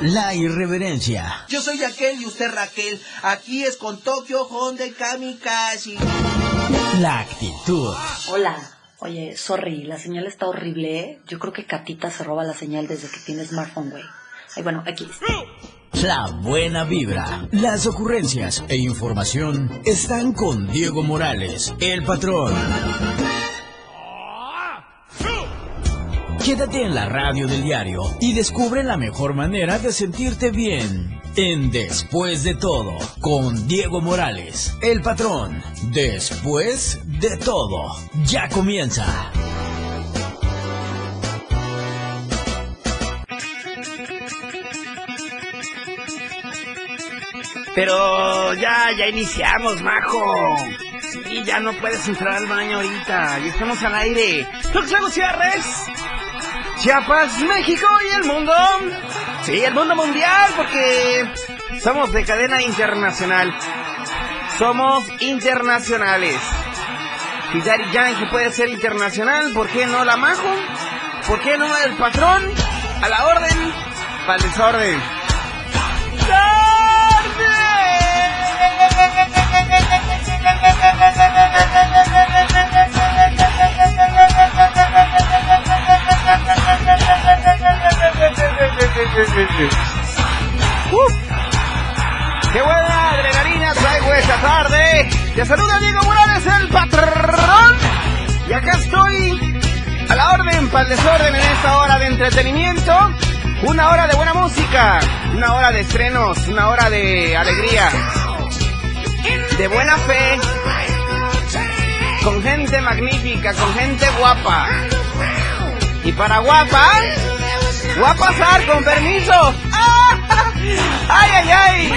la irreverencia. Yo soy aquel y usted Raquel. Aquí es con Tokio Honda Kamikaze. La actitud. Hola. Oye, sorry, la señal está horrible, ¿eh? Yo creo que Catita se roba la señal desde que tiene smartphone, güey. Ay, bueno, aquí La buena vibra, las ocurrencias e información están con Diego Morales, el patrón. Quédate en la radio del diario y descubre la mejor manera de sentirte bien. En Después de todo, con Diego Morales, el patrón. Después de todo, ya comienza. Pero ya, ya iniciamos, majo. Sí, ya no puedes entrar al baño ahorita. Y estamos al aire. Próximos cierres. Chiapas, México y el mundo. Sí, el mundo mundial, porque somos de cadena internacional. Somos internacionales. Si Daddy Yankee puede ser internacional, ¿por qué no la majo? ¿Por qué no el patrón? A la orden, para el desorden. ¡Qué buena adrenalina traigo esta tarde! Te saluda Diego Morales, el patrón. Y acá estoy a la orden para el desorden en esta hora de entretenimiento. Una hora de buena música, una hora de estrenos, una hora de alegría, de buena fe, con gente magnífica, con gente guapa. Y para guapa, voy a pasar con permiso. ¡Ay, ay, ay!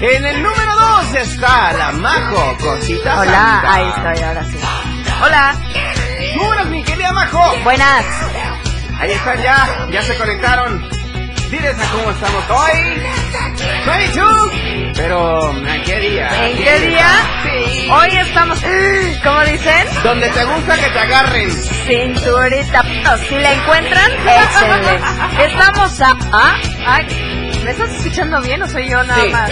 En el número 2 está la Majo, cosita Hola, santa. ahí estoy, ahora sí. Hola. Buenas, mi querida Majo. Buenas. Ahí están ya, ya se conectaron. Diles a cómo estamos hoy. 22. Pero, ¿en qué día? ¿En qué día? Sí. Hoy estamos, ¿cómo dicen? Donde te gusta que te agarren. Cinturita. Si la encuentran, excelente. Estamos a... Ay, ¿Me estás escuchando bien o soy yo nada Sí. más?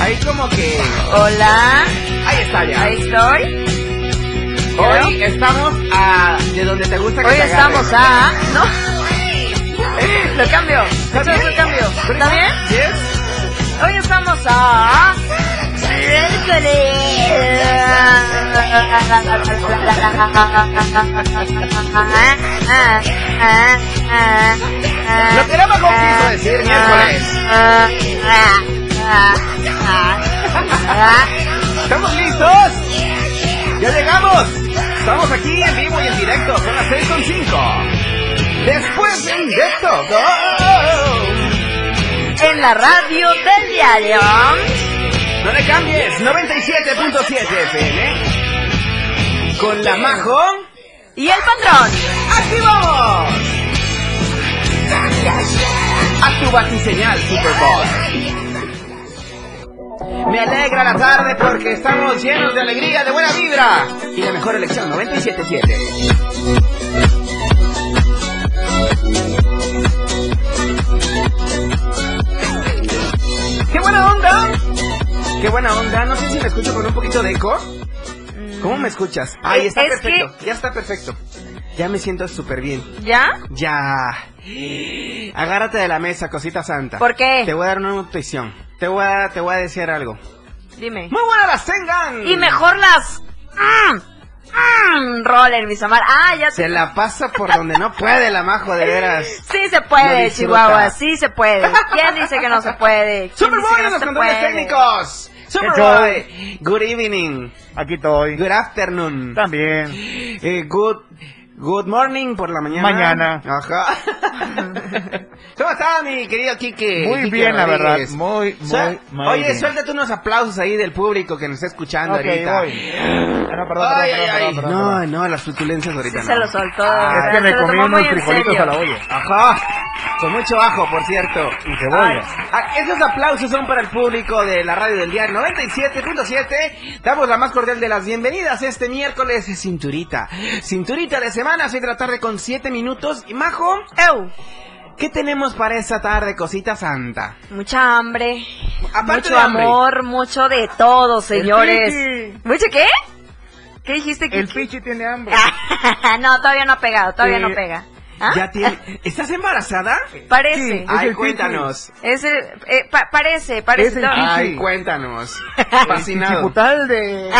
Ahí como que... Hola. Ahí está ya. Ahí estoy. Hoy estamos a... De donde te gusta que Hoy te agarren. estamos a... ¿No? Lo cambio. ¿Está Eso bien? es el cambio. ¿Está bien? Hoy estamos a... Lo que Navajo quiso decir miércoles. ¿Estamos listos? ¡Ya llegamos! Estamos aquí en vivo y en directo, son las 6 con 5. Después de todo. En la radio del diario. No le cambies, 97.7 FM. Con la Majo. Y el patrón. ¡Aquí vamos! A tu batiseñal Super Bowl. Me alegra la tarde porque estamos llenos de alegría, de buena vibra. Y la mejor elección, 97.7. ¡Qué buena onda! ¡Qué buena onda! No sé si me escucho con un poquito de eco. ¿Cómo me escuchas? Ahí está Mm. Es perfecto. Ya está perfecto. Ya me siento súper bien. ¿Ya? Ya. Agárrate de la mesa, cosita santa. ¿Por qué? Te voy a dar una nutrición. Te voy a, te voy a decir algo. Dime. ¡Muy buenas las tengan! Y mejor las... Mm, mm, roller, mis amar. Ah, ya Se la pasa por donde no puede la majo, de veras. Sí se puede. Chihuahua, sí se puede. ¿Quién dice que no se puede? ¿Quién ¡Superboy no los controles técnicos! ¡Superboy! Good evening. Aquí estoy. Good afternoon. También. Eh, good, good morning por la mañana. Mañana. Ajá. ¿Cómo está mi querido Kike? Muy bien, la verdad. Muy, Suel- muy, muy Oye, bien. suéltate unos aplausos ahí del público que nos está escuchando ahorita. voy. Ah, no, perdón, Ay, perdón, ay, perdón, ay. perdón, No, las flutulencias ahorita Sí no. se lo soltó. Ah, Es que me comí unos frijolitos a la olla. Ajá. Con mucho ajo, por cierto. Y cebolla. Ah, Esos aplausos son para el público de la radio del día 97.7. Damos la más cordial de las bienvenidas este miércoles. Cinturita. Cinturita de semana, 6 de la tarde con 7 minutos. Y Majo, ¡Ew! ¿Qué tenemos para esta tarde, cosita santa? Mucha hambre. Aparte mucho hambre. amor, mucho de todo, señores. ¿Mucho qué? ¿Qué dijiste, El Kiki? Pichi tiene hambre. no, todavía no ha pegado, todavía no pega. ¿Ah? ¿Ya tiene... ¿Estás embarazada? Parece. Sí. Es Ay, el cuéntanos. Es el- eh, pa- parece, parece. Es el. Ay, cuéntanos. Fascinado. Chichiputal de...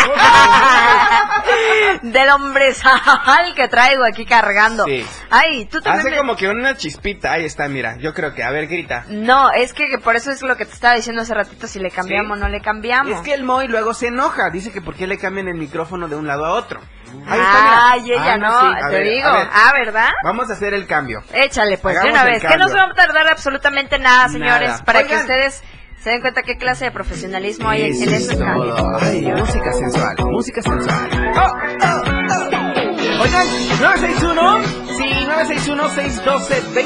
Del hombre sal que traigo aquí cargando. Sí. Ay, tú también. Hace me- como que una chispita. Ahí está, mira. Yo creo que, a ver, grita. No, es que por eso es lo que te estaba diciendo hace ratito, si le cambiamos ¿Sí? o no le cambiamos. Es que el Moy luego se enoja. Dice que por qué le cambian el micrófono de un lado a otro. Ahí está. Ay, ella Ah, no, sí. Te ver, digo. ver. Ah, ¿verdad? Vamos a hacer el cambio. Échale, pues, de una vez. Que no se va a tardar absolutamente nada, señores, Nada. para que ustedes se den cuenta qué clase de profesionalismo hay en, este cambio. Ay, música sensual, música sensual. Oh, oh, oh. Oigan, 961, sí,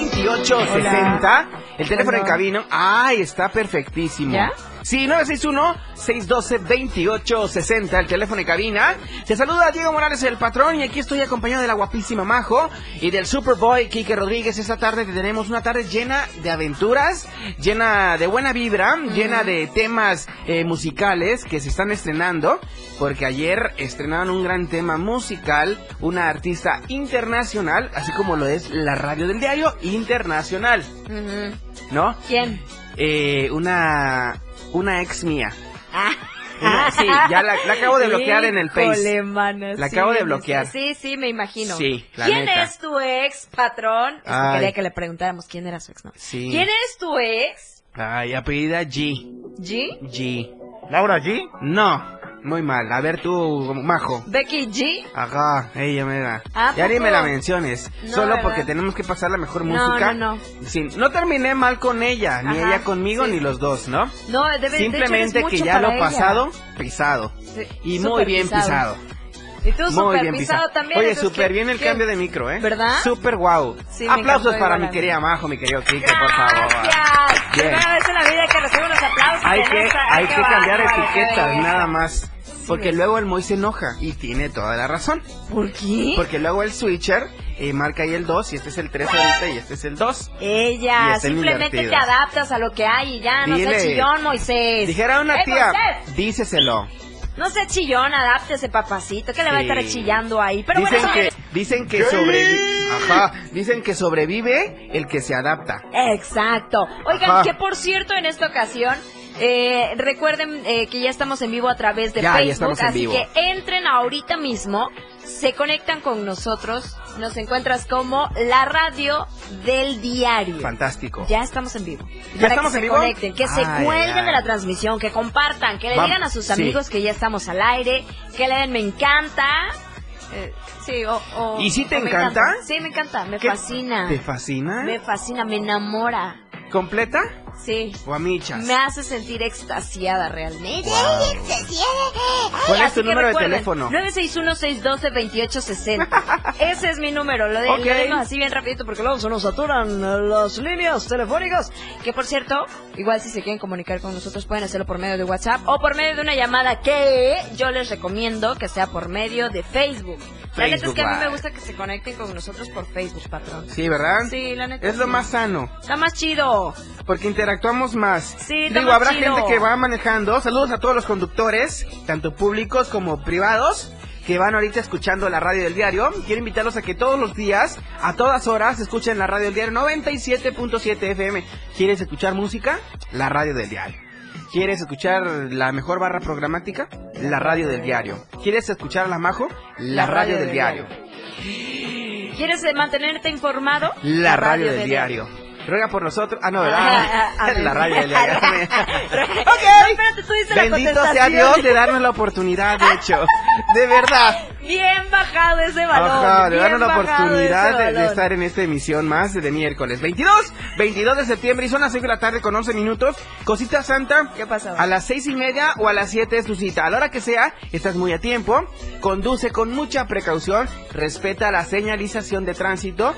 961-612-2860. El teléfono en cabino. Ay, está perfectísimo. ¿Ya? Sí, 961-612-2860, el teléfono en cabina. Te saluda Diego Morales, el patrón, y aquí estoy acompañado de la guapísima Majo y del Superboy Kike Rodríguez. Esta tarde tenemos una tarde llena de aventuras, llena de buena vibra, llena de temas eh, musicales que se están estrenando, porque ayer estrenaron un gran tema musical, una artista internacional, así como lo es la radio del diario internacional. ¿no? ¿Quién? Eh, una, una ex mía. Ah. Una- sí, ya la, la acabo de bloquear en el Face. mano, La sí, acabo de bloquear. Sí, sí, me imagino. Sí, la ¿Quién neta. es tu ex, patrón? Es que Ay. quería que le preguntáramos quién era su ex, ¿no? Sí. ¿Quién es tu ex? Ay, apellida G. ¿G? G. Laura G. No, muy mal. A ver tú, Majo. ¿Becky G? Ajá, ella me da. ¿A ya ni me la menciones. No, Solo ¿verdad? porque tenemos que pasar la mejor No, música. no, no. Sí, no terminé mal con ella, ni ella conmigo, sí. ni los dos, ¿no? No, debe de hecho, Simplemente que ya lo ella. pasado, pisado. Sí, Y muy bien pisado. Y tú súper bien pisado también. Oye, súper ¿qué- bien el qué? cambio de micro, ¿eh? ¿Verdad? Súper guau. Sí, me Aplausos para mi a querida Majo, mi querido Kike, por favor. Gracias. Primera vez en la vida que recibo unos aplausos. Hay que, esta. hay Qué que cambiar etiquetas, nada más. Porque luego el Moy se enoja y tiene toda la razón. ¿Por qué? Porque luego el switcher eh, marca ahí el 2 y este es el 3 ahorita y este es el 2. Y Ella, simplemente te adaptas a lo que hay y ya, no Dile. seas chillón, Moisés. Dijera una ¡Ey, tía, díceselo. No seas chillón, adáptese, papacito, que le va a estar chillando ahí. Pero dicen bueno, que, dicen que sobrevive. Ajá, dicen que sobrevive el que se adapta. Exacto. Oigan, Ajá. que por cierto, en esta ocasión, eh, recuerden eh, que ya estamos en vivo a través de Ya, ya Facebook, así vivo. que entren ahorita mismo, se conectan con nosotros, nos encuentras como la radio del diario. Fantástico. Ya estamos en vivo. ¿Ya Para estamos que en se vivo? conecten, que se Ay, cuelguen ay. de la transmisión, que compartan, que le digan a sus sí. amigos que ya estamos al aire, que le den me encanta. Eh, sí, o, o- ¿Y si te o me encanta? Sí, me encanta, me ¿Qué- fascina. ¿Te fascina? Me fascina, me enamora. ¿Completa? Sí. ¿O a michas? Me hace sentir extasiada realmente. ¿Cuál es tu número de teléfono? 961-612-2860. Ese es mi número. Lo, de, lo así bien rapidito porque luego se nos saturan eh, las líneas telefónicas. Que por cierto, igual si se quieren comunicar con nosotros pueden hacerlo por medio de WhatsApp o por medio de una llamada que yo les recomiendo que sea por medio de Facebook. La neta es Facebook que a mí me gusta que se conecten con nosotros por Facebook, patrón. Sí, ¿verdad? Sí, la neta. Es lo más sano. Está más chido. Porque interactuamos más. Sí, Digo, habrá chido. gente que va manejando. Saludos a todos los conductores, tanto públicos como privados, que van ahorita escuchando la radio del diario. Quiero invitarlos a que todos los días, a todas horas, escuchen la radio del diario 97.7 FM. ¿Quieres escuchar música? La radio del diario. ¿Quieres escuchar la mejor barra programática? La radio del diario. ¿Quieres escuchar a la Majo? La, radio, del diario. ¿Quieres mantenerte informado? La radio del diario. Ruega por nosotros. Ah, no, ¿verdad? La del diario. No, espérate, tú dices la Bendito sea contestación. Dios de darnos la oportunidad, de hecho. De verdad. Bien bajado ese balón. Ajá, de darnos la oportunidad de, de estar en esta emisión más de miércoles 22, 22 de septiembre y son las 6 de la tarde con 11 minutos. Cosita Santa. ¿Qué pasó? A las seis y media o a las 7 es tu cita. A la hora que sea, estás muy a tiempo. Conduce con mucha precaución. Respeta la señalización de tránsito.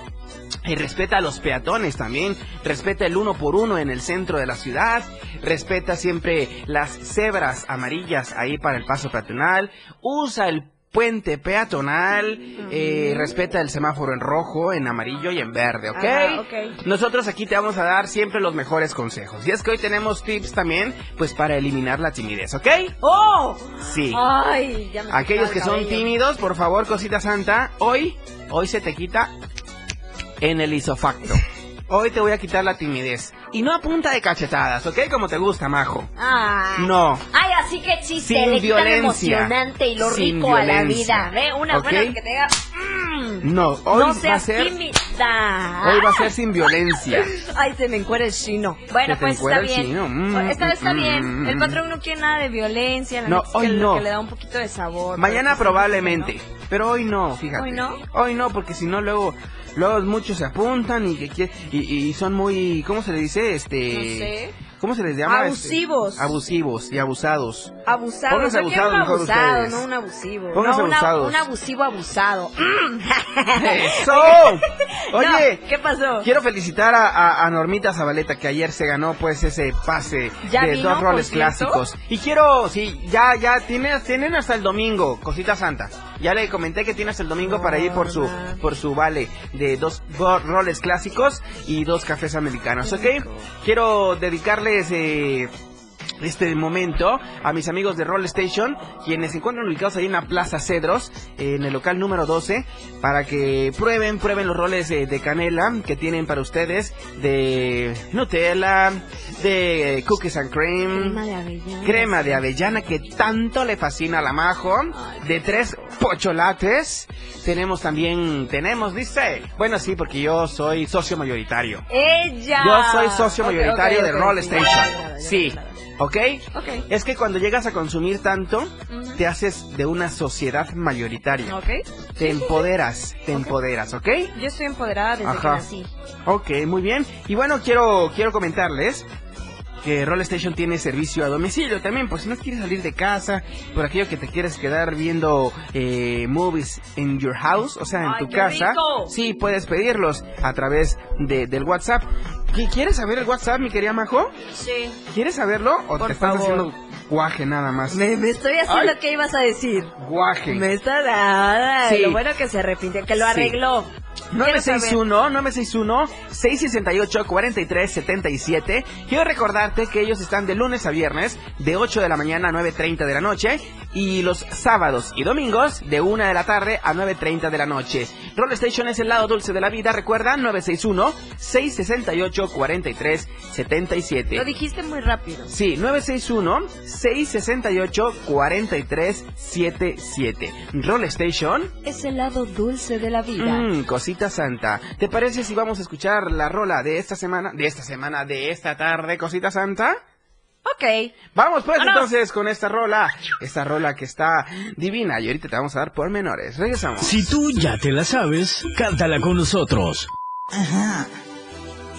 Y respeta a los peatones también, respeta el uno por uno en el centro de la ciudad, respeta siempre las cebras amarillas ahí para el paso peatonal, usa el puente peatonal, eh, respeta el semáforo en rojo, en amarillo y en verde, ¿ok? Ajá, ok. Nosotros aquí te vamos a dar siempre los mejores consejos. Y es que hoy tenemos tips también, pues para eliminar la timidez, ¿ok? ¡Oh! Sí. Ay, ya me Aquellos que son tímidos, por favor, cosita santa, hoy, hoy se te quita en el isofacto. Hoy te voy a quitar la timidez. Y no a punta de cachetadas, ¿ok? Como te gusta, majo. Ay. No. Ay, así que chiste, Sin le quitan lo violencia. emocionante y lo Sin rico a la violencia. vida. Ve, una buena que te diga, mm, No, hoy no va a seas ser, tímida. hoy va a ser sin violencia. Ay, se me encuera el chino. Bueno, Se pues está bien. chino. Mm, esta vez está mm, bien. mm, El patrón no quiere nada de violencia. La No, que hoy lo no. que le da un poquito de sabor. Mañana pero pues, probablemente, pero hoy no, fíjate. ¿Hoy no? Hoy no, porque si no luego, luego muchos se apuntan y que y, y son muy, ¿cómo se le dice? Este, No sé. ¿cómo se les llama? Este, Abusivos. abusivos y abusados. Abusado. Pónganse un abusados mejor abusado, no un abusivo. Pónganse no, una- abusados. un abusivo abusado. ¡Eso! Oye, No, ¿qué pasó? Quiero felicitar a, a- a Normita Zabaleta que ayer se ganó pues ese pase ¿Ya de vino, dos roles clásicos. Y quiero, sí, ya, ya, tiene, tienen hasta el domingo, cosita santa. Ya le comenté que tiene hasta el domingo para ir por su, por su vale de dos ro- roles clásicos y dos cafés americanos, ¿ok? Quiero dedicarles, eh, este momento a mis amigos de Roll Station, quienes se encuentran ubicados ahí en la Plaza Cedros, en el local número 12, para que prueben, prueben los roles de canela que tienen para ustedes, de Nutella, de Cookies and Cream, Crema de avellana. crema de avellana que tanto le fascina a la Majo, de tres pocholates, tenemos también, tenemos, dice, bueno sí, porque yo soy socio mayoritario. Ella. Yo soy socio mayoritario de Roll Station. Sí. ¿Ok? Ok. Es que cuando llegas a consumir tanto, te haces de una sociedad mayoritaria. Ok. Te empoderas, te empoderas, ¿ok? Yo estoy empoderada desde Ajá. que nací. Ok, muy bien. Y bueno, quiero, quiero comentarles que Roll Station tiene servicio a domicilio también, por si no quieres salir de casa, por aquello que te quieres quedar viendo eh, movies en your house, o sea, en ¡Ay, tu casa. rico! Sí, puedes pedirlos a través de, del WhatsApp. ¿Qui- ¿Quieres saber el WhatsApp, mi querida Majo? Sí. ¿Quieres saberlo o Por te estás favor. haciendo guaje nada más? Me, me estoy haciendo Ay. qué ibas a decir. Guaje. Me está. Sí. Lo bueno que se arrepintió, que lo Sí. arregló. Quiero 961 961 668 4377. Quiero recordarte que ellos están de lunes a viernes de 8 de la mañana a 9:30 de la noche y los sábados y domingos de 1 de la tarde a 9:30 de la noche. Roll Station es el lado dulce de la vida, recuerda 961 668 4377. Lo dijiste muy rápido. Sí, 961-668-4377. Roll Station. Es el lado dulce de la vida. Mmm, cosita santa. ¿Te parece si vamos a escuchar la rola de esta semana? De esta semana, de esta tarde, cosita santa. Ok. Vamos pues Vámonos. entonces con esta rola. Esta rola que está divina y ahorita te vamos a dar pormenores. Regresamos. Si tú ya te la sabes, cántala con nosotros. Ajá.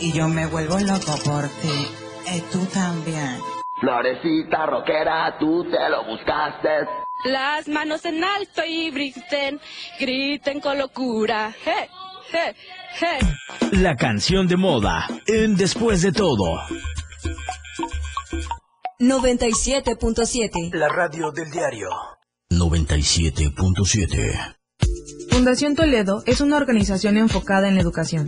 Y yo me vuelvo loco por ti. Y tú también. Florecita rockera, tú te lo buscaste. Las manos en alto y griten, griten con locura. ¡Hey! ¡Hey! ¡Hey! La canción de moda en Después de todo. 97.7. La radio del diario. 97.7. Fundación Toledo es una organización enfocada en la educación.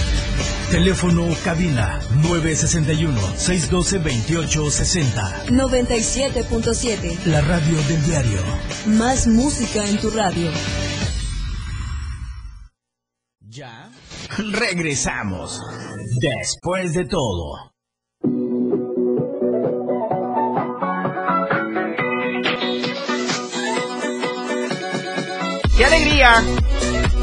Teléfono cabina 961-612-2860. 97.7. La radio del diario. Más música en tu radio. Ya. Regresamos. Después de todo. ¡Qué alegría!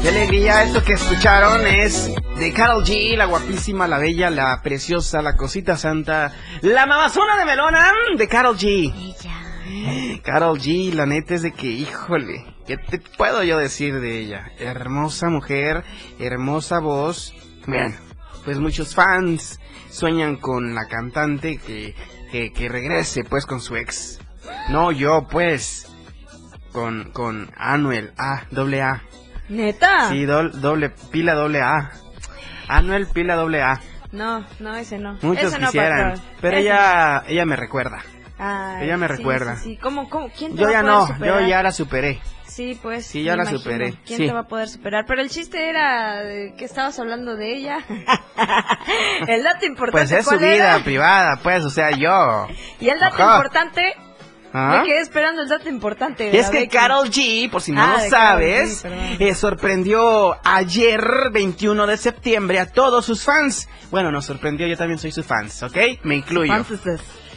Qué alegría, esto que escucharon es de Carol G, la guapísima, la bella, la preciosa, la cosita santa, la mamazona de melona de Carol G. Carol G, la neta es de que, híjole, ¿qué te puedo yo decir de ella? Hermosa mujer, hermosa voz. Bueno, pues muchos fans sueñan con la cantante que, que, que regrese pues con su ex. No, yo pues, con, con Anuel, A, doble A. ¿Neta? Sí, doble, pila doble A. Anuel, pila doble A. No, no, ese no. Muchos ese no, quisieran, pero Ese ella, ella me recuerda. Ay, ella me sí, recuerda. Sí, sí. ¿Cómo, cómo? ¿Quién te Yo va ya a poder no, superar? yo ya la superé. Sí, pues. Sí, ya la imagino. superé, ¿Quién te va a poder superar? Pero el chiste era que estabas hablando de ella. el dato importante. Pues es su ¿cuál vida era? privada, pues, o sea, yo. Y el dato importante. ¿Ah? Me quedé esperando el dato importante. Es que Becky. Carol G, por si no Ah, lo G, sabes, eh, sorprendió ayer, 21 de septiembre, a todos sus fans. Bueno, nos sorprendió, yo también soy su fans, ¿ok? Me incluyo.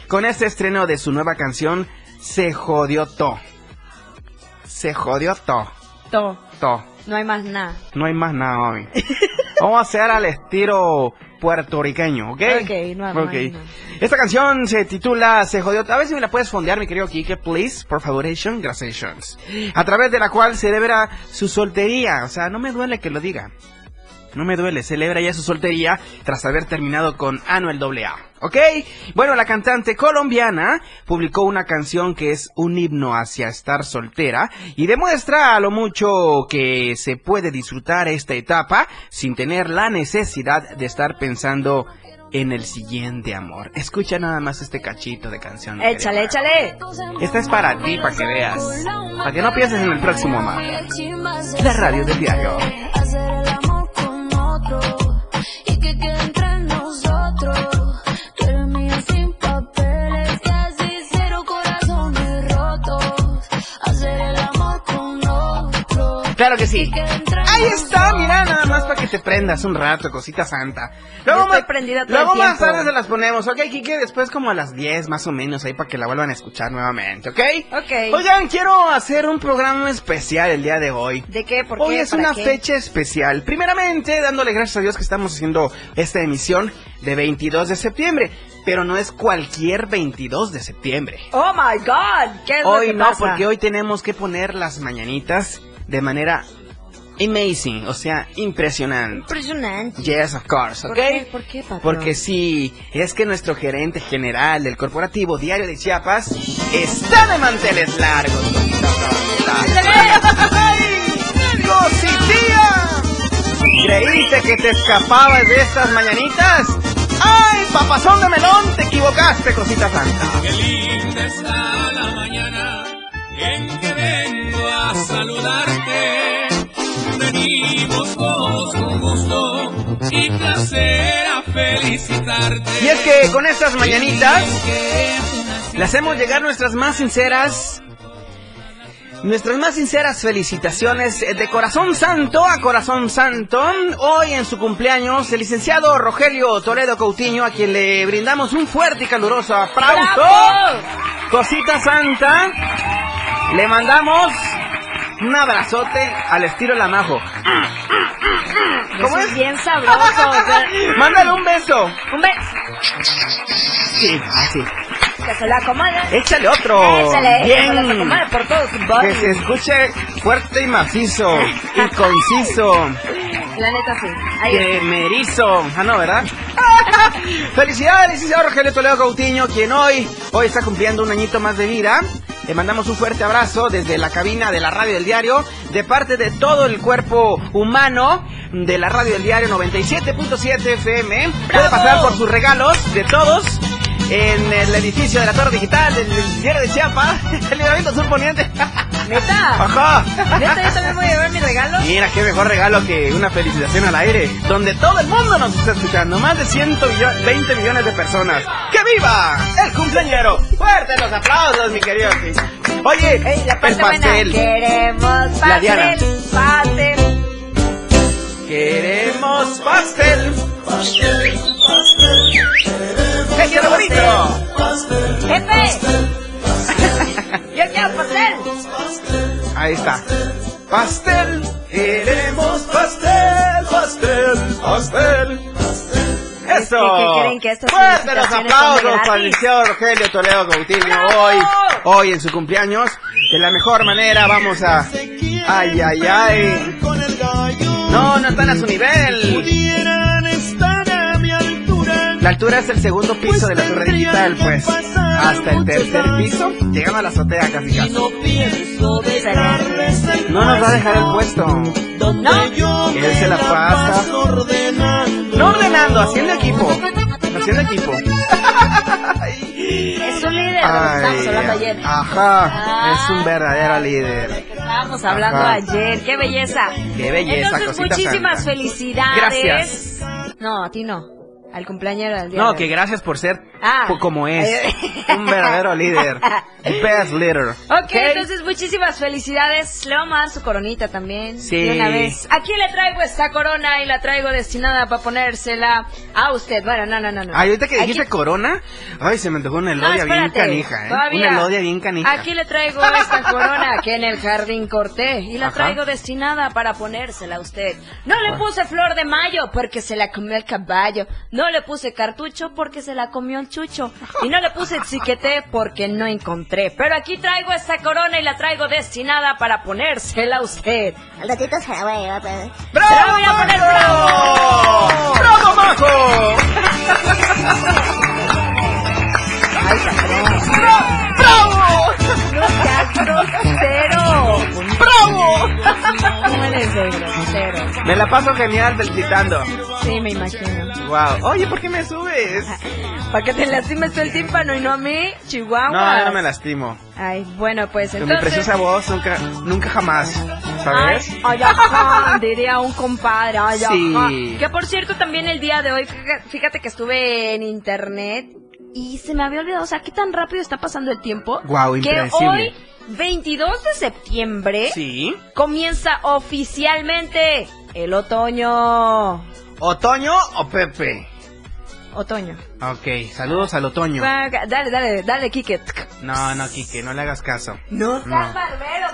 Con este estreno de su nueva canción, Se Jodió To. Se jodió To. to, To. no hay más nada. No hay más nada hoy. Vamos a hacer al estilo puertorriqueño, ¿ok? Ok, no, no, Ok. no. Esta canción se titula Se jodió. A ver si me la puedes fondear, mi querido Kike, please. Por favor, gracias. A través de la cual celebra su soltería. O sea, no me duele que lo diga. No me duele, celebra ya su soltería tras haber terminado con Anuel AA. ¿Ok? Bueno, la cantante colombiana publicó una canción que es un himno hacia estar soltera y demuestra a lo mucho que se puede disfrutar esta etapa sin tener la necesidad de estar pensando en el siguiente amor. Escucha nada más este cachito de canción. Échale, échale. Esta es para ti, para que veas. Para que no pienses en el próximo amor. La radio del diario. Y que quede entre nosotros. Claro que sí. Ahí está, mira, nada más para que te prendas un rato, cosita santa. Luego, más, luego más tarde se las ponemos, ¿ok, Kike? Después como a las 10 más o menos, ahí para que la vuelvan a escuchar nuevamente, ¿ok? Ok. Oigan, quiero hacer un programa especial el día de hoy. ¿De qué? ¿Por Hoy qué? es ¿Para una qué? fecha especial. Primeramente, dándole gracias a Dios que estamos haciendo esta emisión de 22 de septiembre. Pero no es cualquier 22 de septiembre. Oh my god. ¿Qué es lo Hoy que no, pasa? porque hoy tenemos que poner las mañanitas de manera amazing, o sea, impresionante. Impresionante. Yes, of course, ¿Por ¿ok? qué? ¿Por qué, patrón? Porque sí, es que nuestro gerente general del corporativo Diario de Chiapas está de manteles largos. cosita santa. ¡Ay, cositilla! ¿Creíste que te escapabas de estas mañanitas? ¡Ay, papazón de melón! Te equivocaste, cosita santa. Qué linda está la mañana en que vengo a saludarte. Venimos todos con gusto y placer a felicitarte. Y es que con estas mañanitas le hacemos llegar nuestras más sinceras Nuestras más sinceras felicitaciones de corazón santo a corazón santo. Hoy en su cumpleaños, el licenciado Rogelio Toledo Coutinho, a quien le brindamos un fuerte y caluroso aplauso. Cosita santa. Le mandamos un abrazote al estilo Lamajo. ¿Cómo es? Bien sabroso. o sea, Mándale un beso. un beso. Sí, así. Que se la acomode. Échale otro. Échale, Bien. que se la por todo su body. Que se escuche fuerte y macizo y conciso. La neta sí. Ahí Que me erizo. Ah, no, ¿verdad? Felicidades, licenciado Rogelio Toledo Coutinho, quien hoy, hoy está cumpliendo un añito más de vida. Le mandamos un fuerte abrazo desde la cabina de la radio del diario, de parte de todo el cuerpo humano de la radio del diario 97.7 FM. Puede pasar por sus regalos de todos en el edificio de la Torre Digital del diario de Chiapas, el libramiento sur poniente. ¿Neta? Ajá. ¿Neta yo también voy a llevar mi regalo? Mira, qué mejor regalo que una felicitación al aire, donde todo el mundo nos está escuchando, más de 120 millones de personas. ¡Que viva el cumpleañero! ¡Fuerte los aplausos, mi querido! Oye, Ey, la el buena. pastel. Queremos La Diana. pastel, pastel. Queremos pastel. ¡Échale bonito! ¡Jefe! ¡Yo quiero pastel! Ahí está. Pastel, queremos pastel, pastel, pastel. Eso. ¿Qué- qué creen que estas Fuerte los aplausos para el liceo Rogelio Toledo Coutinho hoy, hoy en su cumpleaños. De la mejor manera vamos a... Ay, ay, ay. No, no están a su nivel. La altura es el segundo piso de la torre digital, pues. Hasta el tercer piso, llegando a la azotea casi casi. No nos va a dejar el puesto. ¿No? Él se la pasa. No ordenando, haciendo equipo. Haciendo equipo. Es un líder, estábamos hablando ayer. Ajá, es un verdadero líder. Estábamos hablando Ajá. ayer, qué belleza. Qué belleza, Entonces, cosita muchísimas santa. felicidades. Gracias. No, a ti no. Al cumpleaños del día. No, de que gracias por ser Ah. como es. Un verdadero líder. The best leader. Ok, entonces muchísimas felicidades. Le vamos a dar su coronita también. Sí. De una vez. Aquí le traigo esta corona y la traigo destinada para ponérsela a usted. Bueno, no, no, no. no. Ay, ahorita que dijiste Aquí- corona, ay, se me antojó una No, elodia bien espérate, canija, ¿eh? todavía. Una elodia bien canija. Aquí le traigo esta corona que en el jardín corté y la Ajá. traigo destinada para ponérsela a usted. No le puse flor de mayo porque se la comió el caballo. No le puse cartucho porque se la comió el chucho. Y no le puse chiquete porque no encontré. Pero aquí traigo esta corona y la traigo destinada para ponérsela a usted. Al ratito se la voy a poner. Se la voy a poner bravo. ¡Bravo, Majo! Ay. ¡Bravo! No seas grosero. No eres de grosero. Me la paso genial felicitando. Sí, me imagino. Wow. Oye, ¿por qué me subes? Para que te lastimes tú el tímpano y no a mí, Chihuahua. No, yo no me lastimo. Ay, bueno, pues Con mi entonces... preciosa voz, nunca, nunca jamás. ¿Sabes? Ay, ay, ajá, diría un compadre. Ay, Sí. ajá. Que por cierto, también el día de hoy, fíjate que estuve en internet y se me había olvidado, o sea, qué tan rápido está pasando el tiempo. Guau, Que hoy, 22 de septiembre, Sí. comienza oficialmente el otoño. ¿Otoño o Pepe? Otoño. Ok, saludos al otoño. Dale, dale, dale, Kike. No, no, Kike, no le hagas caso. No seas No. barbero,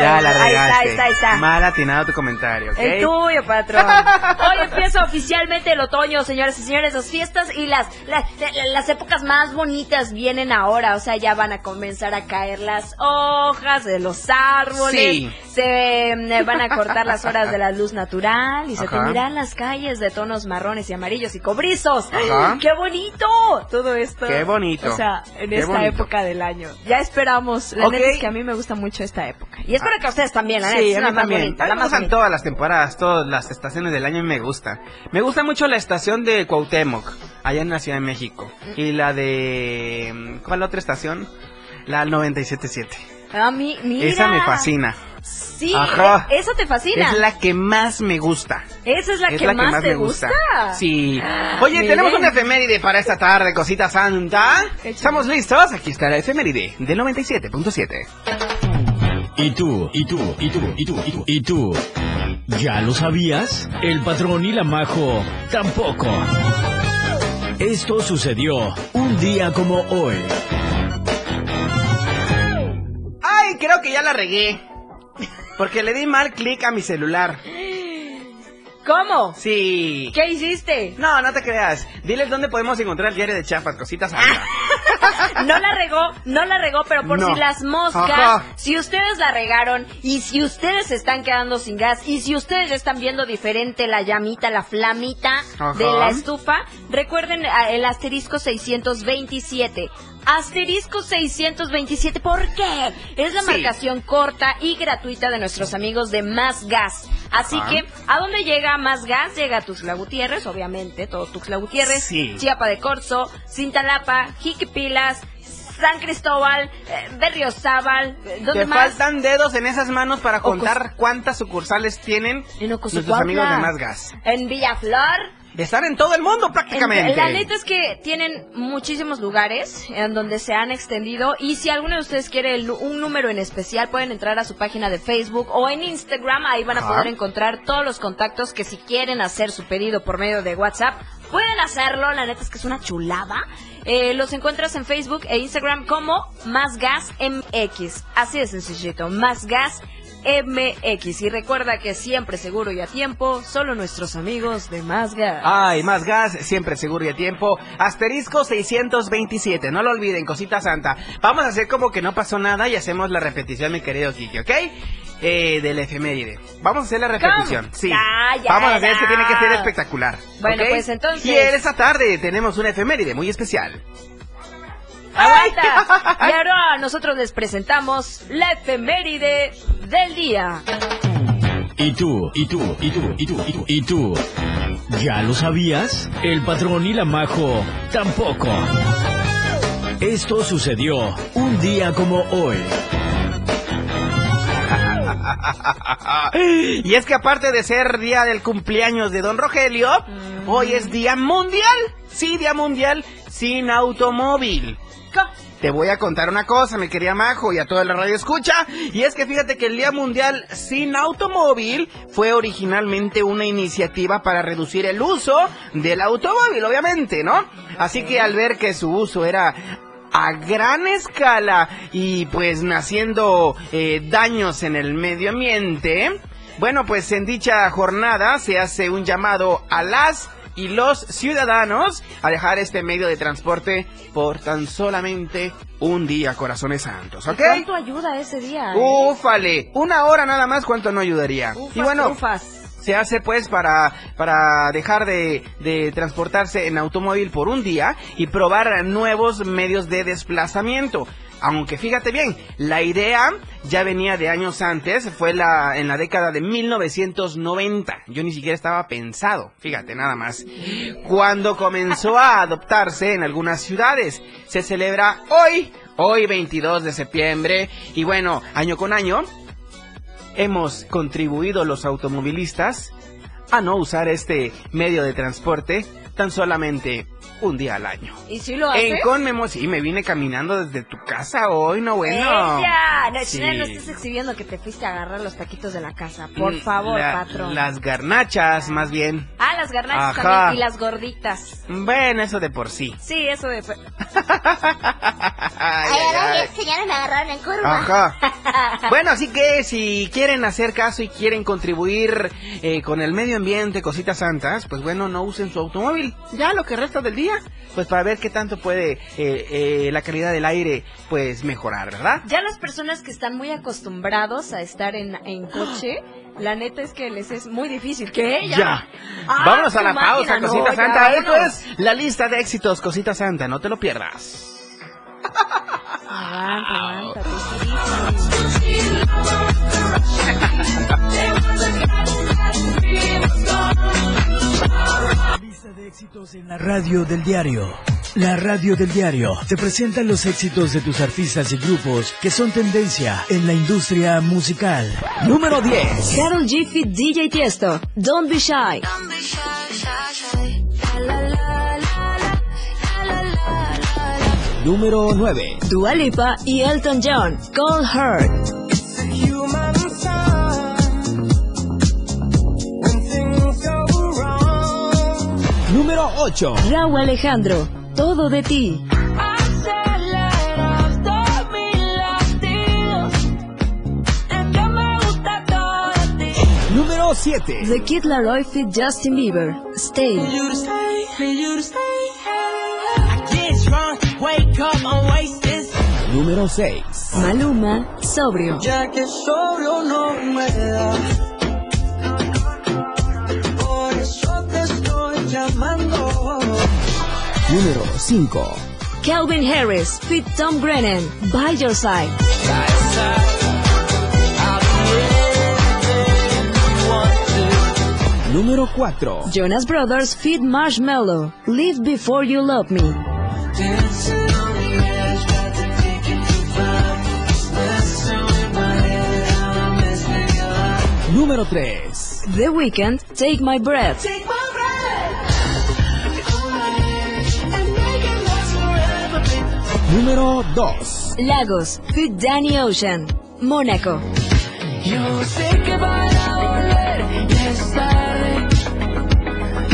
Ya la Ahí está, regaste. ahí está, ahí está. Mal atinado tu comentario, ¿ok? El tuyo, patrón. Hoy empieza oficialmente el otoño, señores y señores. Las fiestas y las, las, las épocas más bonitas vienen ahora. O sea, ya van a comenzar a caer las hojas de los árboles. Sí. Se eh, van a cortar las horas de la luz natural y se Ajá. teñirán las calles de tonos marrones y amarillos y cobrizos. Ajá. ¡Qué bonito! Todo esto. Qué bonito. O sea, en Qué esta bonito. época del año. Ya esperamos. La Ok. neta es que a mí me gusta mucho esta época. Y espero que a ustedes también, la. Sí, es a mí también. bonita, A mí la me más gustan bonita. todas las temporadas, todas las estaciones del año me gusta. Me gusta mucho la estación de Cuauhtémoc, allá en la Ciudad de México. Y la de... ¿Cuál otra estación? La 97.7. A mí, mira. Esa me fascina. Sí, Ajá. eso te fascina. Es la que más me gusta. Esa es la, es que, la que más más te me gusta. gusta. Sí. Oye, Miren. tenemos una efeméride para esta tarde, cosita santa. ¿Estamos listos? Aquí está la efeméride del 97.7. ¿Y tú? ¿Y tú? ¿Y tú? ¿Y tú? ¿Y tú? ¿Y tú? ¿Ya lo sabías? El patrón y la majo tampoco. Esto sucedió un día como hoy. Ay, creo que ya la regué. Porque le di mal clic a mi celular. ¿Cómo? Sí. ¿Qué hiciste? No, no te creas. Diles dónde podemos encontrar el diario de Chiapas, cositas. No la regó, no la regó, pero por No. si las moscas, Ajá. si ustedes la regaron y si ustedes se están quedando sin gas y si ustedes ya están viendo diferente la llamita, la flamita Ajá. de la estufa, recuerden el asterisco 627. Asterisco 627, ¿por qué? Es la Sí. marcación corta y gratuita de nuestros amigos de Más Gas. Así Ajá. que, ¿a dónde llega Más Gas? Llega a Tuxtla Gutiérrez, obviamente, todo Tuxtla Gutiérrez, Sí. Chiapa de Corzo, Cintalapa, Jiquipilas, San Cristóbal, eh, Berriozábal, eh, ¿dónde Te más? faltan dedos en esas manos para contar cuántas sucursales tienen En nuestros amigos de Más Gas. En Villaflor. De estar en todo el mundo prácticamente. En- la neta es que tienen muchísimos lugares en donde se han extendido y si alguno de ustedes quiere el- un número en especial pueden entrar a su página de Facebook o en Instagram, ahí van a poder encontrar todos los contactos que si quieren hacer su pedido por medio de WhatsApp Pueden hacerlo, la neta es que es una chulada. Eh, los encuentras en Facebook e Instagram como Más Gas MX. Así de sencillito, Más Gas MX. Y recuerda que siempre seguro y a tiempo, solo nuestros amigos de Más Gas. Ay, más gas, siempre seguro y a tiempo. Asterisco 627, no lo olviden, cosita santa. Vamos a hacer como que no pasó nada y hacemos la repetición, mi querido Kiki, ¿ok? Eh, del efeméride. Vamos a hacer la repetición. ¿Cómo? Sí. Ya, ya, Vamos a hacer, ya. este tiene que ser espectacular. Bueno, ¿ok? pues, entonces- Y en esta tarde tenemos una efeméride muy especial. Aguanta. Y ahora nosotros les presentamos la efeméride del día. ¿Y tú? ¿Y tú? ¿Y tú? ¿Y tú? ¿Y tú? ¿Y tú? ¿Ya lo sabías? El patrón y la majo tampoco. Esto sucedió un día como hoy. y es que aparte de ser día del cumpleaños de Don Rogelio, hoy es día mundial. Sí, día mundial sin automóvil. Te voy a contar una cosa, mi querida Majo, y a toda la radio escucha. Y es que fíjate que el Día Mundial sin Automóvil fue originalmente una iniciativa para reducir el uso del automóvil, obviamente, ¿no? Así que al ver que su uso era a gran escala y pues naciendo eh, daños en el medio ambiente, bueno, pues en dicha jornada se hace un llamado a las y los ciudadanos a dejar este medio de transporte por tan solamente un día, corazones santos, ¿ok? ¿Cuánto ayuda ese día? eh? Ufale, una hora nada más, ¿cuánto no ayudaría? Ufas, y bueno, ufas. se hace pues para, para dejar de, de transportarse en automóvil por un día y probar nuevos medios de desplazamiento. Aunque fíjate bien, la idea ya venía de años antes, fue la, en la década de 1990. Yo ni siquiera estaba pensado, fíjate nada más. Cuando comenzó a adoptarse en algunas ciudades. Se celebra hoy, hoy 22 de septiembre. Y bueno, año con año, hemos contribuido los automovilistas a no usar este medio de transporte tan solamente un día al año. ¿Y si lo hace? En conmemoración, sí, me vine caminando desde tu casa hoy, no bueno. ¡Ella! No, Sí. No estés exhibiendo que te fuiste a agarrar los taquitos de la casa. Por Mm, favor, la- patrón. Las garnachas, más bien. Ah, las garnachas Ajá. también. Y las gorditas. Bueno, eso de por sí. Sí, eso de... Ay, ay, me agarraron en curva. Ajá. Bueno, así que si quieren hacer caso y quieren contribuir eh, con el medio ambiente, cositas santas, pues bueno, no usen su automóvil. Ya lo que resta del día, pues para ver qué tanto puede eh, eh, la calidad del aire, pues mejorar, ¿verdad? Ya las personas que están muy acostumbrados a estar en, en coche, la neta es que les es muy difícil. ¿Qué? Ya. Ah, Vámonos a la pausa, máquina, cosita ya, santa. Esto es la lista de éxitos, cosita santa, no te lo pierdas. Aguanta, aguanta, Lista de éxitos en la radio del diario. La radio del diario te presenta los éxitos de tus artistas y grupos que son tendencia en la industria musical. Número 10. Carol G. Fit DJ Tiesto. Don't be shy. Número 9. Dua Lipa y Elton John. Cold Heart. Número 8. Raúl Alejandro. Todo de ti. Número 7. The Kid Laroi Fit Justin Bieber. Stay. Número 6. Maluma. Sobrio. Ya que sobrio no me da. Llamando. Número 5. Calvin Harris. Fit Tom Grennan. By your side. Número 4. Jonas Brothers. Fit Marshmallow. Live before you love me. Número 3. The Weeknd. Take my breath. número 2. Lagos, Fit Danny Ocean, Mónaco. Yo sé que para volver ya es.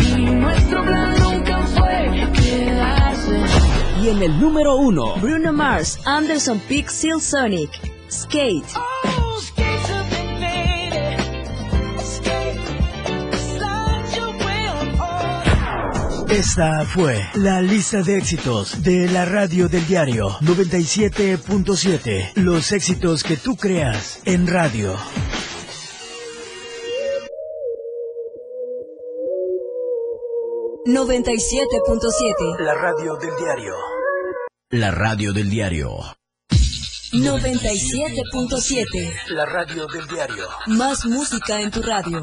Y nuestro plan nunca fue quedarse. Y en el número 1, Bruno Mars, Anderson Pixel Sonic, Skate. Oh, Esta fue la lista de éxitos de la radio del diario 97.7. Los éxitos que tú creas en radio. ...97.7... La radio del diario. La radio del diario. 97.7... La radio del diario. Más música en tu radio.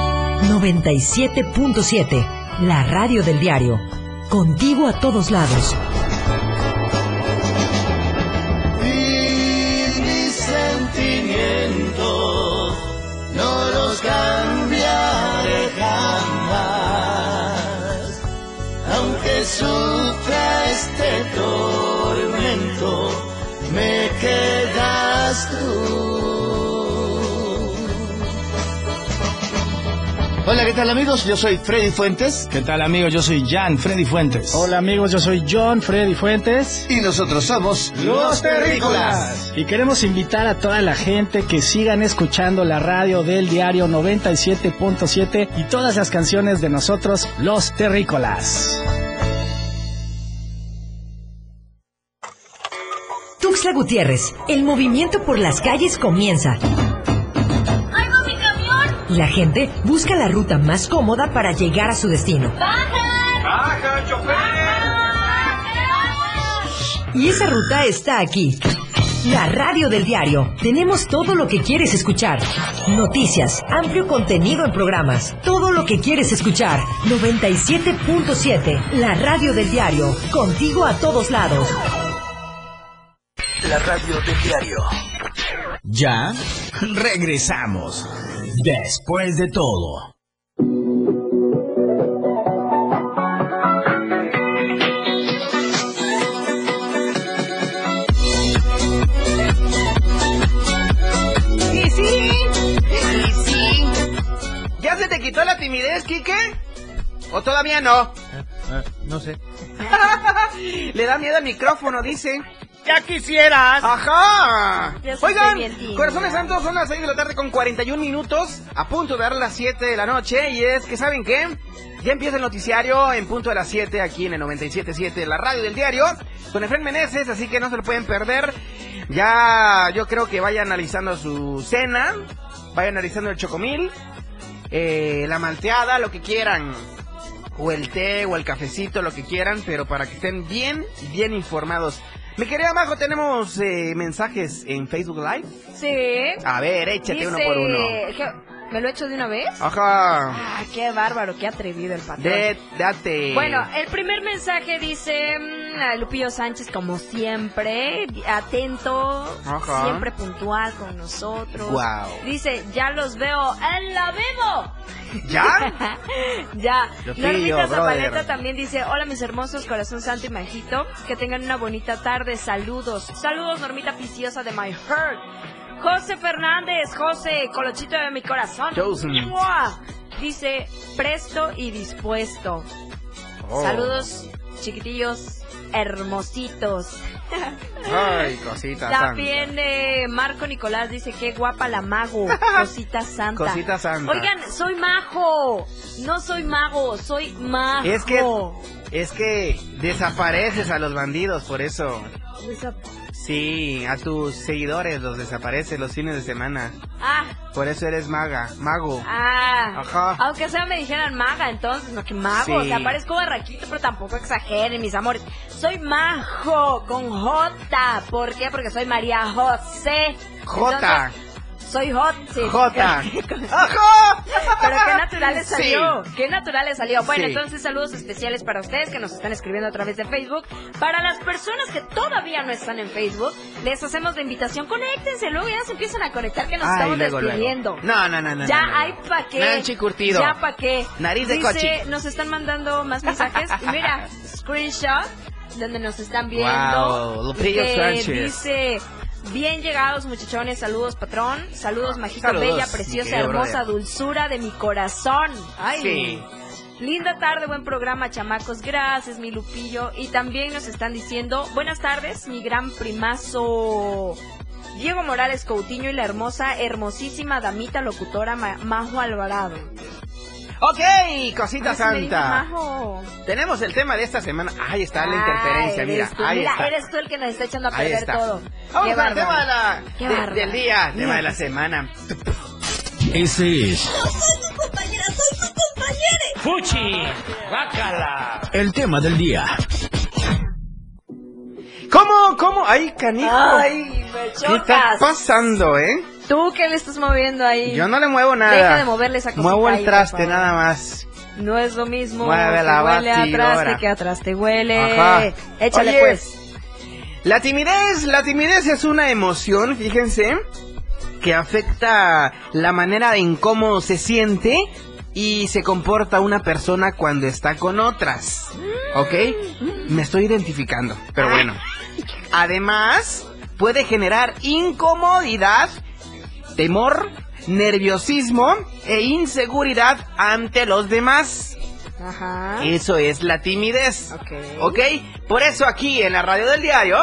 97.7. La radio del diario. Contigo a todos lados. Y mis sentimientos no los cambiaré jamás. Aunque sufra este tormento, me quedas tú. Hola, ¿qué tal amigos? Yo soy Freddy Fuentes. ¿Qué tal amigos? Yo soy Jan Freddy Fuentes. Hola amigos, yo soy John Freddy Fuentes. Y nosotros somos Los Terrícolas. Y queremos invitar a toda la gente que sigan escuchando la radio del diario 97.7 y todas las canciones de nosotros, Los Terrícolas. Tuxtla Gutiérrez, el movimiento por las calles comienza. Y la gente busca la ruta más cómoda para llegar a su destino. ¡Baja, chofer! Y esa ruta está aquí. La radio del diario. Tenemos todo lo que quieres escuchar. Noticias, amplio contenido en programas. Todo lo que quieres escuchar. 97.7. La radio del diario. Contigo a todos lados. La radio del diario. Ya regresamos. Después de todo. Y sí, y sí. ¿Ya se te quitó la timidez, Quique? ¿O todavía no? no sé. Le da miedo al micrófono, dice. ¡Ya quisieras! ¡Ajá! Oigan, corazones santos, son las 6 de la tarde con 41 minutos, a punto de dar las 7 de la noche, y es que, ¿saben qué? Ya empieza el noticiario en punto de las 7 aquí en el 97.7, la radio del diario, con Efren Meneses, así que no se lo pueden perder. Ya, yo creo que vaya analizando su cena, vaya analizando el chocomil, eh, la malteada, lo que quieran. O el té, o el cafecito, lo que quieran, pero para que estén bien, bien informados. Mi querida Majo, tenemos eh, mensajes en Facebook Live. Sí. A ver, échate Dice- uno por uno. ¿Me lo he hecho de una vez? Ajá. Ah, qué bárbaro, qué atrevido el patrón. De, date. Bueno, el primer mensaje dice mm, a Lupillo Sánchez, como siempre, atento, Ajá. siempre puntual con nosotros. Guau. Dice, ya los veo en la vivo. ¿Ya? ya. Normita. Zabaleta también dice, hola mis hermosos, corazón santo y majito, que tengan una bonita tarde, saludos. Saludos Normita Piciosa de My Heart. José Fernández, José, colochito de mi corazón. Chosen. ¡Mua! Dice, presto y dispuesto. Oh. Saludos, chiquitillos, hermositos. Ay, cosita También eh, Marco Nicolás dice, qué guapa la mago, cosita santa. Cosita santa. Oigan, soy majo, no soy mago, soy majo. Es que, es que desapareces a los bandidos, por eso. Sí, a tus seguidores los desapareces los fines de semana. Ah, Por eso eres maga, mago. Ah, Ajá. aunque sea me dijeran maga, entonces, no que mago, Sí. o sea, parezco barraquito, pero tampoco exageren, mis amores. Soy majo, con J, ¿por qué? Porque soy María José. J. Entonces, soy hot, sí. J. Pero qué natural le Sí. salió. Qué natural le salió. Bueno, Sí. entonces saludos especiales para ustedes que nos están escribiendo a través de Facebook. Para las personas que todavía no están en Facebook, les hacemos la invitación. Conéctense, luego ya se empiezan a conectar que nos Ay, estamos luego, luego. despidiendo. No, no, no, no. Ya no, no. hay pa' qué. Nancy Curtido. Ya pa' qué. Nariz de Dice, coche. nos están mandando más mensajes. Y mira, screenshot donde nos están viendo. Wow, Lupillo Sánchez. dice... Bien llegados muchachones, saludos patrón, saludos majito, Saludos, bella, preciosa, hermosa, brother. dulzura de mi corazón. Ay, Sí. Linda tarde, buen programa, chamacos. Gracias, mi Lupillo. Y también nos están diciendo, buenas tardes, mi gran primazo. Diego Morales Coutinho y la hermosa, hermosísima damita locutora Ma- Majo Alvarado. Ok, cosita santa. Tenemos el tema de esta semana. Ahí está la Ay, interferencia, mira. tú, Ahí mira, está. eres tú el que nos está echando a Ahí perder está. todo. Vamos Qué al tema de la, Qué de- bárbaro. del día, tema de la semana. Ese es ¡Fuchi! ¡Bácala! el tema del día. ¿Cómo? ¿Cómo? ¡Ay, canijo! Ay, me ¿Qué está chocas. pasando, eh? ¿Tú qué le estás moviendo ahí? Yo no le muevo nada. Deja de moverle esa cosita Muevo el traste nada más. No es lo mismo. Mueve la huele a traste que atrás te huele. Ajá. Échale Oye, pues. La timidez, la timidez es una emoción, fíjense, que afecta la manera en cómo se siente y se comporta una persona cuando está con otras. ¿Ok? Me estoy identificando, pero bueno. Además, puede generar incomodidad, temor, nerviosismo e inseguridad ante los demás. Ajá. Eso es la timidez. Ok. ¿Ok? Por eso aquí en la radio del diario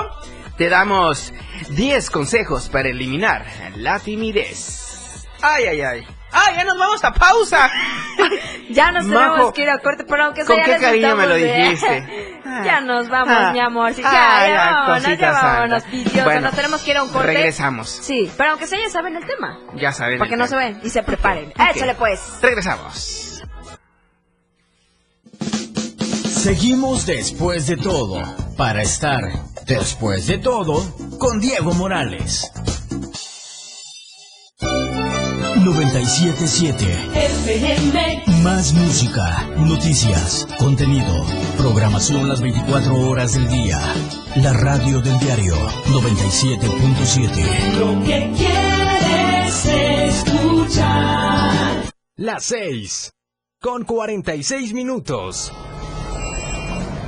te damos 10 consejos para eliminar la timidez. Ay, ay, ay. ¡Ah, ya nos vamos a pausa! Ya nos Majo, tenemos que ir a corte, pero aunque sea ¿con ya qué les cariño me lo de- dijiste? ya nos vamos, Ah. mi amor. Sí, Ah, ya, ya, ya vámonos, ya vámonos, pidioso. Bueno, nos tenemos que ir a un corte. regresamos. Sí, pero aunque sea ya saben el tema. Ya saben. Para que el no se ven y se preparen. Ok. Échale pues. Regresamos. Seguimos después de todo para estar después de todo con Diego Morales. 977 FM. Más música, noticias, contenido, programación las 24 horas del día. La radio del diario 97.7. Lo que quieres escuchar. Las 6. Con 46 minutos.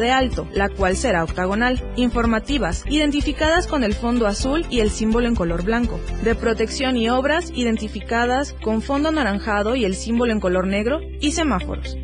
de alto, la cual será octagonal. Informativas, identificadas con el fondo azul y el símbolo en color blanco. De protección y obras, identificadas con fondo anaranjado y el símbolo en color negro. Y semáforos.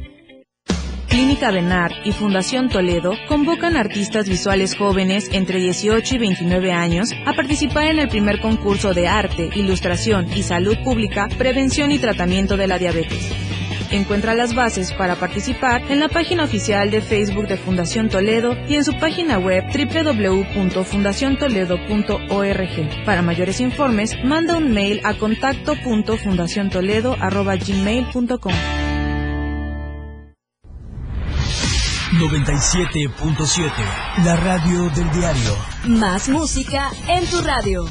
Clínica Benar y Fundación Toledo convocan artistas visuales jóvenes entre 18 y 29 años a participar en el primer concurso de arte, ilustración y salud pública, prevención y tratamiento de la diabetes. Encuentra las bases para participar en la página oficial de Facebook de Fundación Toledo y en su página web www.fundaciontoledo.org. Para mayores informes, manda un mail a contacto.fundaciontoledo.gmail.com 97.7, la radio del diario. Más música en tu radio.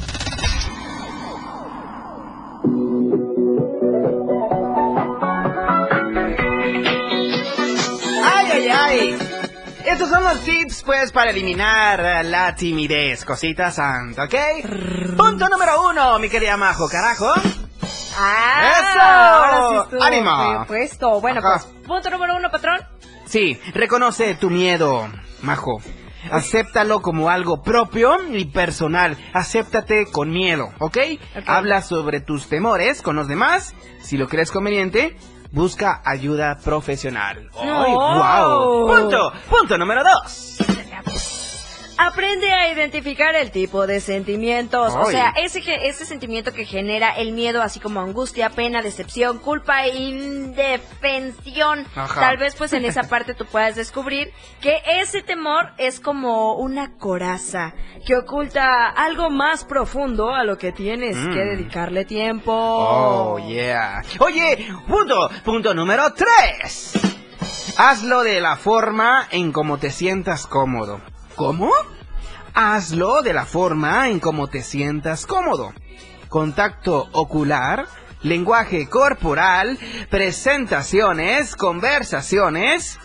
Son los tips, pues, para eliminar eh, la timidez, cosita santa, ¿ok? Punto número uno, mi querida Majo, carajo. ¡Ah! ¡Eso! Ahora sí estuvo ¡Ánimo! puesto. Bueno, Ajá. pues, punto número uno, patrón. Sí, reconoce tu miedo, Majo. Acéptalo como algo propio y personal. Acéptate con miedo, ¿ok? Habla sobre tus temores con los demás. Si lo crees conveniente, busca ayuda profesional. ¡Ay, No. wow! Punto, punto número dos. Aprende a identificar el tipo de sentimientos. O sea, ese, sentimiento que genera el miedo, así como angustia, pena, decepción, culpa e indefensión. Ajá. Tal vez pues en esa parte tú puedas descubrir que ese temor es como una coraza que oculta algo más profundo a lo que tienes Mm. que dedicarle tiempo. Oh, yeah. Oye, punto, punto número tres. Hazlo de la forma en como te sientas cómodo. ¿Cómo? Hazlo de la forma en como te sientas cómodo. Contacto ocular, lenguaje corporal, presentaciones, conversaciones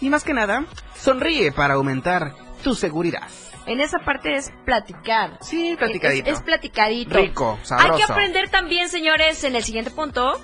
y más que nada, sonríe para aumentar tu seguridad. En esa parte es platicar. Sí, platicadito. Es, es platicadito. Rico, Hay sabroso. que aprender también, señores, en el siguiente punto.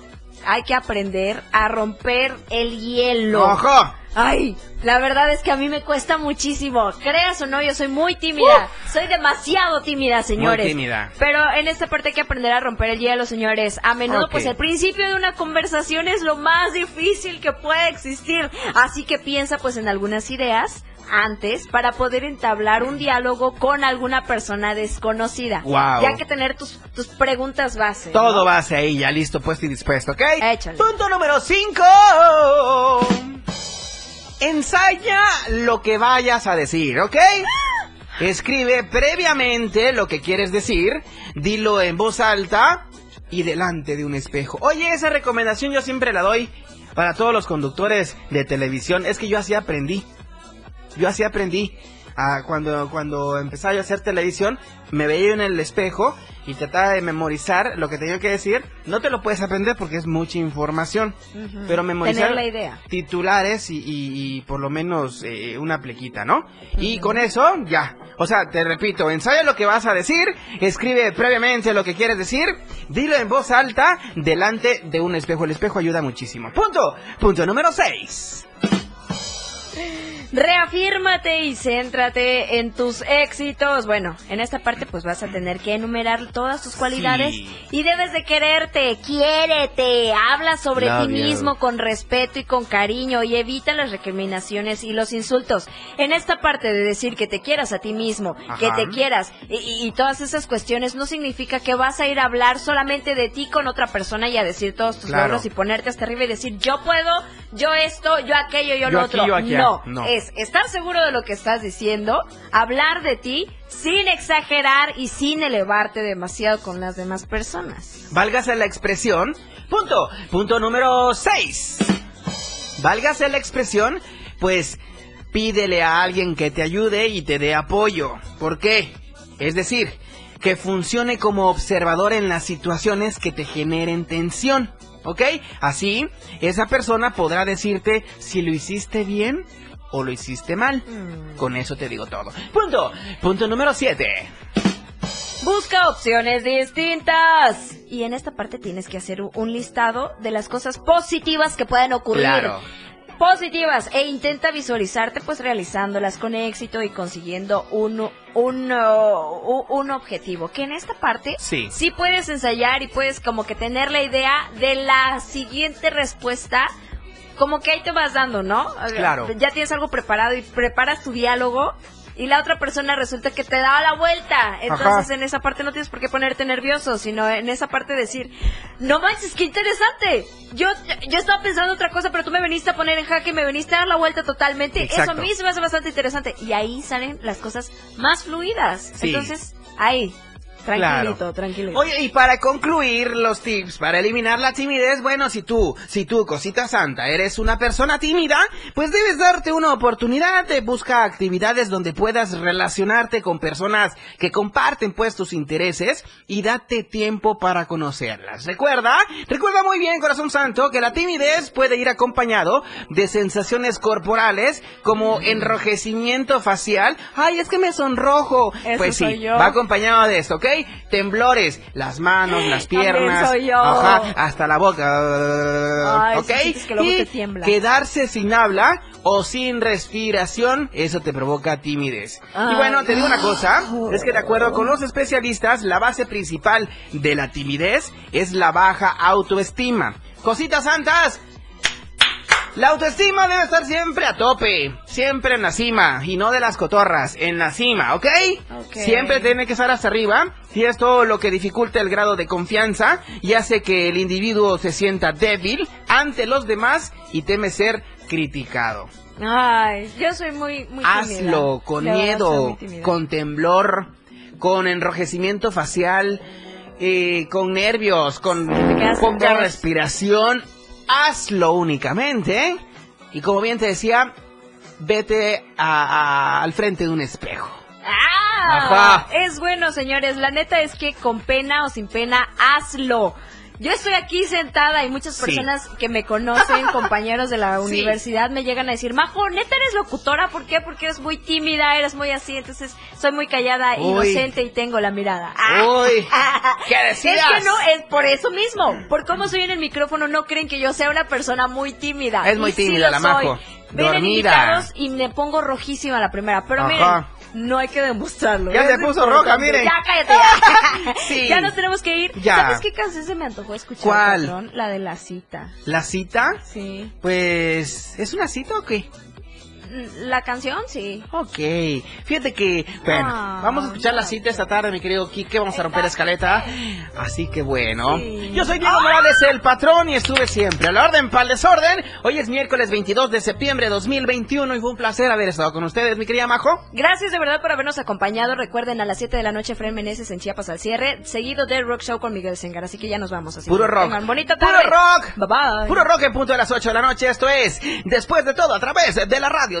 Hay que aprender a romper el hielo. ¡Ojo! Ay, la verdad es que a mí me cuesta muchísimo. Creas o no, yo soy muy tímida. Soy demasiado tímida, señores. Muy tímida. Pero en esta parte hay que aprender a romper el hielo, señores. A menudo, pues el principio de una conversación es lo más difícil que puede existir. Así que piensa, pues, en algunas ideas antes para poder entablar un diálogo con alguna persona desconocida. Guau. Ya que tener tus, tus preguntas base. Todo ¿no? base ahí, ya listo, puesto y dispuesto, ¿ok? Échale. Punto número 5. Ensaya lo que vayas a decir, ¿ok? Escribe previamente lo que quieres decir, dilo en voz alta y delante de un espejo. Oye, esa recomendación yo siempre la doy para todos los conductores de televisión. Es que yo así aprendí. Yo así aprendí. Ah, cuando, cuando empezaba yo a hacer televisión, me veía en el espejo y trataba de memorizar lo que tenía que decir. No te lo puedes aprender porque es mucha información. Ujú. Pero memorizar la idea. titulares y, y- y por lo menos eh, una plequita, ¿no? Y con eso, ya. O sea, te repito, ensaya lo que vas a decir, escribe previamente lo que quieres decir, dilo en voz alta delante de un espejo. El espejo ayuda muchísimo. Punto. Punto número 6. Reafírmate y céntrate en tus éxitos. Bueno, en esta parte pues vas a tener que enumerar todas tus cualidades Sí. y debes de quererte, quiérete, habla sobre Love ti you. mismo con respeto y con cariño y evita las recriminaciones y los insultos. En esta parte de decir que te quieras a ti mismo, que te quieras y, todas esas cuestiones no significa que vas a ir a hablar solamente de ti con otra persona y a decir todos tus Claro. logros y ponerte hasta arriba y decir yo puedo, yo esto, yo aquello, yo, Yo lo aquí, otro. yo no, No. es estar seguro de lo que estás diciendo, hablar de ti sin exagerar y sin elevarte demasiado con las demás personas. Válgase la expresión. Punto. Punto número 6. Válgase la expresión, pues pídele a alguien que te ayude y te dé apoyo. ¿Por qué? Es decir, que funcione como observador en las situaciones que te generen tensión. ¿Ok? Así, esa persona podrá decirte si lo hiciste bien o lo hiciste mal. Con eso te digo todo. Punto. Punto número 7. Busca opciones distintas. Y en esta parte tienes que hacer un- listado de las cosas positivas que pueden ocurrir. Claro. Positivas e intenta visualizarte pues realizándolas con éxito y consiguiendo un, un, uh, un objetivo. Que en esta parte Sí. sí puedes ensayar y puedes como que tener la idea de la siguiente respuesta. Como que ahí te vas dando, ¿no? Claro. Ya tienes algo preparado y preparas tu diálogo y la otra persona resulta que te da la vuelta. Entonces Ajá. en esa parte no tienes por qué ponerte nervioso, sino en esa parte decir, no manches, qué interesante. Yo, yo estaba pensando otra cosa, pero tú me veniste a poner en jaque, me veniste a dar la vuelta totalmente. Eso a mí se me hace bastante interesante. Y ahí salen las cosas más fluidas. Sí. Entonces, ahí, tranquilito, Claro. tranquilito. Oye, y para concluir los tips para eliminar la timidez, bueno, si tú, si tú, cosita santa, eres una persona tímida, pues debes darte una oportunidad de buscar actividades donde puedas relacionarte con personas que comparten pues tus intereses y date tiempo para conocerlas. Recuerda, recuerda muy bien, corazón santo, que la timidez puede ir acompañado de sensaciones corporales como enrojecimiento facial. Ay, es que me sonrojo. Eso pues sí, soy yo. va acompañado de esto, ¿ok? Temblores, las manos, las piernas, soy yo. ajá, hasta la boca, Ay, ¿ok? sí, sientes que luego y te tiembla. quedarse sin habla o sin respiración, eso te provoca timidez. Y bueno, te digo una cosa, es que de acuerdo con los especialistas, la base principal de la timidez es la baja autoestima. Cositas santas, la autoestima debe estar siempre a tope, siempre en la cima, y no de las cotorras, en la cima, ¿ok? Ok. Siempre tiene que estar hasta arriba, y esto lo que dificulta el grado de confianza y hace que el individuo se sienta débil ante los demás y teme ser criticado. Ay, yo soy muy, muy tímida. Hazlo con miedo, con temblor, con enrojecimiento facial, eh, con nervios, con poca respiración. Hazlo únicamente. ¿eh? Y como bien te decía, vete a- a- al frente de un espejo. ¡Ah! Ajá. Es bueno, señores. La neta es que con pena o sin pena, hazlo. Yo estoy aquí sentada y muchas Sí. personas que me conocen, compañeros de la Sí. universidad, me llegan a decir, Majo, neta eres locutora, ¿por qué? Porque eres muy tímida, eres muy así, entonces soy muy callada, Uy. inocente y tengo la mirada. Ah. Uy, ¿qué decías? Es que no, es por eso mismo. Por cómo soy en el micrófono, no creen que yo sea una persona muy tímida. Es muy Y tímida la soy. Majo. Dormida. invitados y me pongo rojísima la primera. Pero Ajá. miren, no hay que demostrarlo. Ya se puso roja, miren. Ya cállate. Ya, Sí. Ya nos tenemos que ir. Ya. ¿Sabes qué canción se me antojó escuchar? ¿Cuál? patrón? La de la cita. ¿La cita? Sí. Pues, ¿es una cita o qué? La canción, sí. Ok, fíjate que, bueno, Ah, vamos a escuchar la cita esta tarde, mi querido Kike, vamos a romper la escaleta, así que bueno. Sí. Yo soy Diego Morales, el patrón, y estuve siempre a la orden para el desorden. Hoy es miércoles 22 de septiembre de 2021 y fue un placer haber estado con ustedes, mi querida Majo. Gracias de verdad por habernos acompañado. Recuerden, a las 7 de la noche, Fred Meneses en Chiapas al cierre, seguido del Rock Show con Miguel Sengar. Así que ya nos vamos. Así Puro rock. tengan bonita Puro tarde. rock. Bye bye. Puro rock en punto de las 8 de la noche, esto es, después de todo, a través de la radio